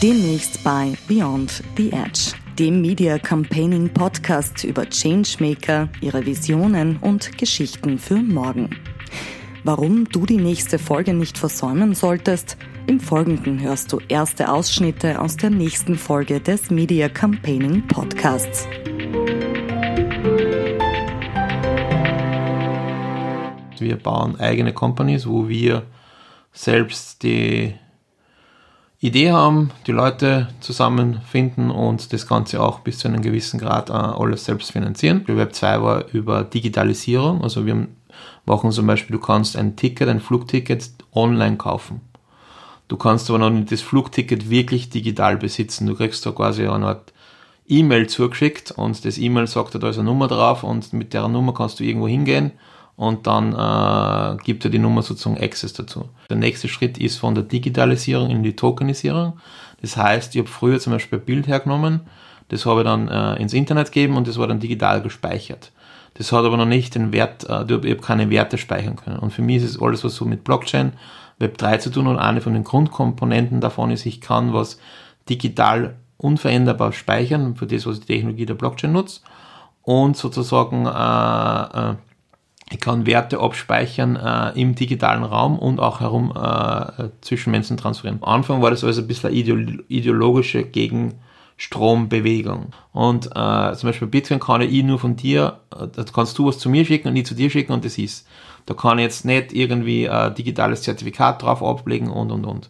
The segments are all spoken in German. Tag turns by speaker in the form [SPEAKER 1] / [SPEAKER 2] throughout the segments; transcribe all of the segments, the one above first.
[SPEAKER 1] Demnächst bei Beyond the Edge, dem Media Campaigning Podcast über Changemaker, ihre Visionen und Geschichten für morgen. Warum du die nächste Folge nicht versäumen solltest, im Folgenden hörst du erste Ausschnitte aus der nächsten Folge des Media Campaigning Podcasts.
[SPEAKER 2] Wir bauen eigene Companies, wo wir selbst die Idee haben, die Leute zusammenfinden und das Ganze auch bis zu einem gewissen Grad äh, alles selbst finanzieren. Web 2 war über Digitalisierung, also wir machen zum Beispiel, du kannst ein Ticket, ein Flugticket online kaufen. Du kannst aber noch nicht das Flugticket wirklich digital besitzen. Du kriegst da quasi eine Art E-Mail zugeschickt und das E-Mail sagt, da ist eine Nummer drauf und mit der Nummer kannst du irgendwo hingehen und dann äh, gibt er die Nummer sozusagen Access dazu. Der nächste Schritt ist von der Digitalisierung in die Tokenisierung. Das heißt, ich habe früher zum Beispiel ein Bild hergenommen, das habe ich dann äh, ins Internet gegeben und das war dann digital gespeichert. Das hat aber noch nicht den Wert, äh, ich habe keine Werte speichern können. Und für mich ist es alles, was so mit Blockchain, Web3 zu tun und eine von den Grundkomponenten davon ist, ich kann was digital unveränderbar speichern, für das, was die Technologie der Blockchain nutzt und sozusagen äh, äh, ich kann Werte abspeichern äh, im digitalen Raum und auch herum äh, zwischen Menschen transferieren. Am Anfang war das also ein bisschen eine ideologische Gegenstrombewegung. Und äh, zum Beispiel Bitcoin kann ich nur von dir, äh, da kannst du was zu mir schicken und ich zu dir schicken und das ist. Da kann ich jetzt nicht irgendwie ein digitales Zertifikat drauf ablegen und und und.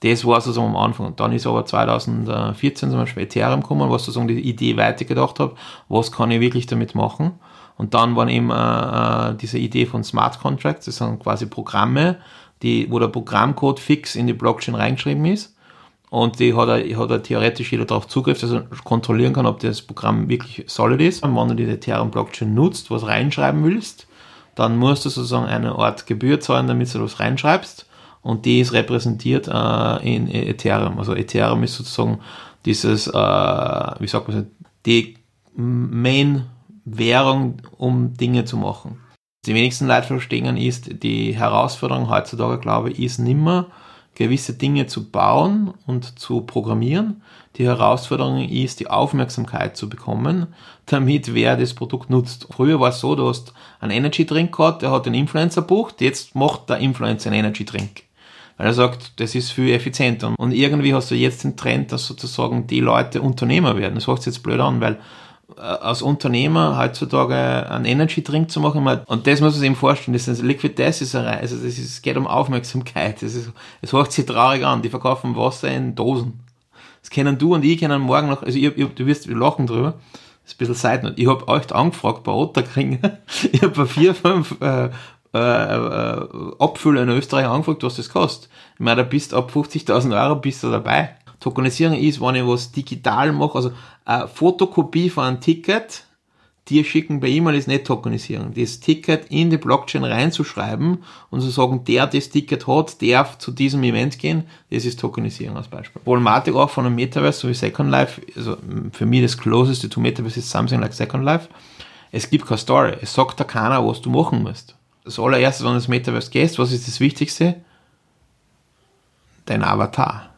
[SPEAKER 2] Das war so am Anfang. Dann ist aber 2014 zum Beispiel Ethereum gekommen, was sozusagen die Idee weitergedacht habe, was kann ich wirklich damit machen. Und dann waren eben äh, äh, diese Idee von Smart Contracts, das sind quasi Programme, die, wo der Programmcode fix in die Blockchain reingeschrieben ist. Und die hat er, hat er theoretisch jeder darauf Zugriff, dass er kontrollieren kann, ob das Programm wirklich solid ist. Und wenn du die Ethereum Blockchain nutzt, was reinschreiben willst, dann musst du sozusagen eine Art Gebühr zahlen, damit du das reinschreibst. Und die ist repräsentiert äh, in Ethereum. Also Ethereum ist sozusagen dieses, äh, wie sagt man, die Main Währung, um Dinge zu machen. Die wenigsten Leute verstehen ist, die Herausforderung heutzutage, glaube ich, ist nimmer, gewisse Dinge zu bauen und zu programmieren. Die Herausforderung ist, die Aufmerksamkeit zu bekommen, damit wer das Produkt nutzt. Früher war es so, du hast einen Energy Drink gehabt, der hat den Influencer bucht, jetzt macht der Influencer einen Energy Drink. Weil er sagt, das ist viel effizienter. Und irgendwie hast du jetzt den Trend, dass sozusagen die Leute Unternehmer werden. Das hört sich jetzt blöd an, weil als Unternehmer heutzutage einen Energy Drink zu machen. Und das muss man sich eben vorstellen. Das ist Liquid Death ist eine, also das ist, es geht um Aufmerksamkeit. Das ist, es hört sich traurig an. Die verkaufen Wasser in Dosen. Das kennen du und ich kennen morgen noch, also ich, ich, du wirst lachen drüber. Das ist ein bisschen Seitenot. Ich habe euch angefragt bei Otterkring. ich habe bei vier, fünf, äh, äh, äh, Abfüller in Österreich angefragt, was das kostet. Ich meine, da bist ab 50.000 Euro bist du dabei. Tokenisierung ist, wenn ich was digital mache, also eine Fotokopie von einem Ticket, dir schicken per E-Mail ist nicht Tokenisierung. Das Ticket in die Blockchain reinzuschreiben und zu sagen, der das Ticket hat, darf zu diesem Event gehen, das ist Tokenisierung als Beispiel. Problematik auch von einem Metaverse, so wie Second Life, also für mich das closest to Metaverse ist something like Second Life. Es gibt keine Story. Es sagt da keiner, was du machen musst. Das allererste, wenn du ins Metaverse gehst, was ist das Wichtigste? Dein Avatar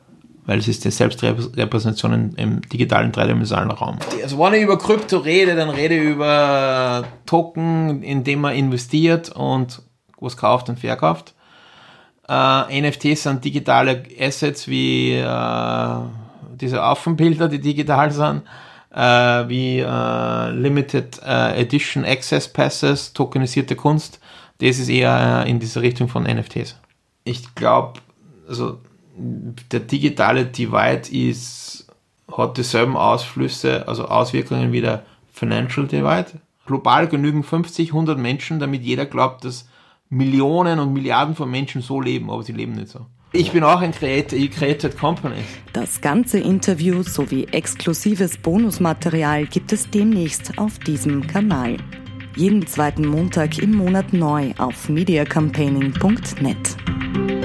[SPEAKER 2] weil es ist die Selbstrepräsentation im digitalen dreidimensionalen Raum. Also wenn ich über Krypto rede, dann rede ich über Token, in dem man investiert und was kauft und verkauft. Äh, NFTs sind digitale Assets wie äh, diese Affenbilder, die digital sind, äh, wie äh, Limited äh, Edition Access Passes, tokenisierte Kunst. Das ist eher in diese Richtung von NFTs. Ich glaube, also der digitale Divide ist, hat dieselben Ausflüsse, also Auswirkungen wie der Financial Divide. Global genügen 50, 100 Menschen, damit jeder glaubt, dass Millionen und Milliarden von Menschen so leben, aber sie leben nicht so. Ich bin auch ein Creator, ich created Companies.
[SPEAKER 1] Das ganze Interview sowie exklusives Bonusmaterial gibt es demnächst auf diesem Kanal. Jeden zweiten Montag im Monat neu auf mediacampaigning.net.